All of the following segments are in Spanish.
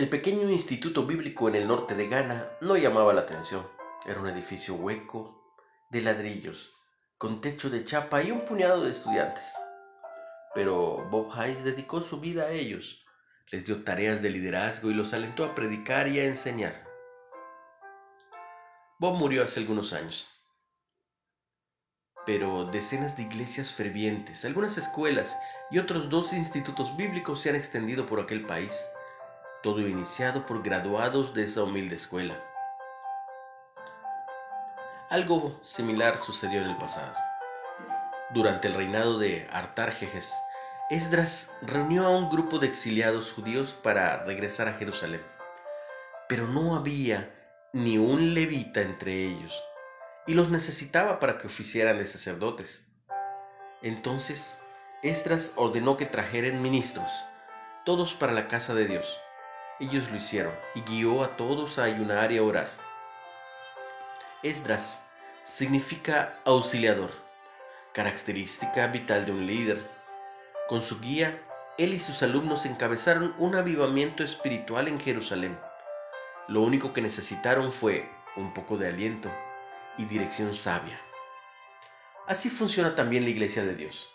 El pequeño instituto bíblico en el norte de Ghana no llamaba la atención. Era un edificio hueco, de ladrillos, con techo de chapa y un puñado de estudiantes. Pero Bob Hayes dedicó su vida a ellos, les dio tareas de liderazgo y los alentó a predicar y a enseñar. Bob murió hace algunos años, pero decenas de iglesias fervientes, algunas escuelas y otros dos institutos bíblicos se han extendido por aquel país, todo iniciado por graduados de esa humilde escuela. Algo similar sucedió en el pasado. Durante el reinado de Artarjejes, Esdras reunió a un grupo de exiliados judíos para regresar a Jerusalén, pero no había ni un levita entre ellos, y los necesitaba para que oficiaran de sacerdotes. Entonces, Esdras ordenó que trajeran ministros, todos para la casa de Dios. Ellos lo hicieron y guió a todos a ayunar y a orar. Esdras significa auxiliador, característica vital de un líder. Con su guía, él y sus alumnos encabezaron un avivamiento espiritual en Jerusalén. Lo único que necesitaron fue un poco de aliento y dirección sabia. Así funciona también la iglesia de Dios.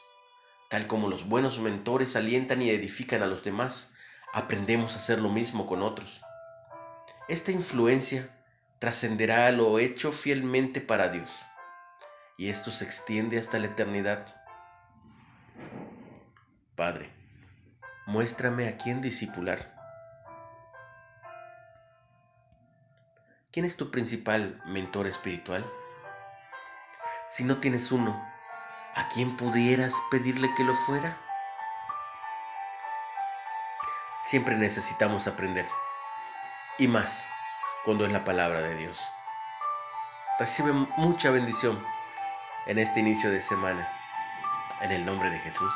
Tal como los buenos mentores alientan y edifican a los demás, aprendemos a hacer lo mismo con otros. Esta influencia trascenderá a lo hecho fielmente para Dios. Y esto se extiende hasta la eternidad. Padre, muéstrame a quién discipular. ¿Quién es tu principal mentor espiritual? Si no tienes uno, ¿a quién pudieras pedirle que lo fuera? Siempre necesitamos aprender. Y más cuando es la palabra de Dios. Recibe mucha bendición en este inicio de semana. En el nombre de Jesús.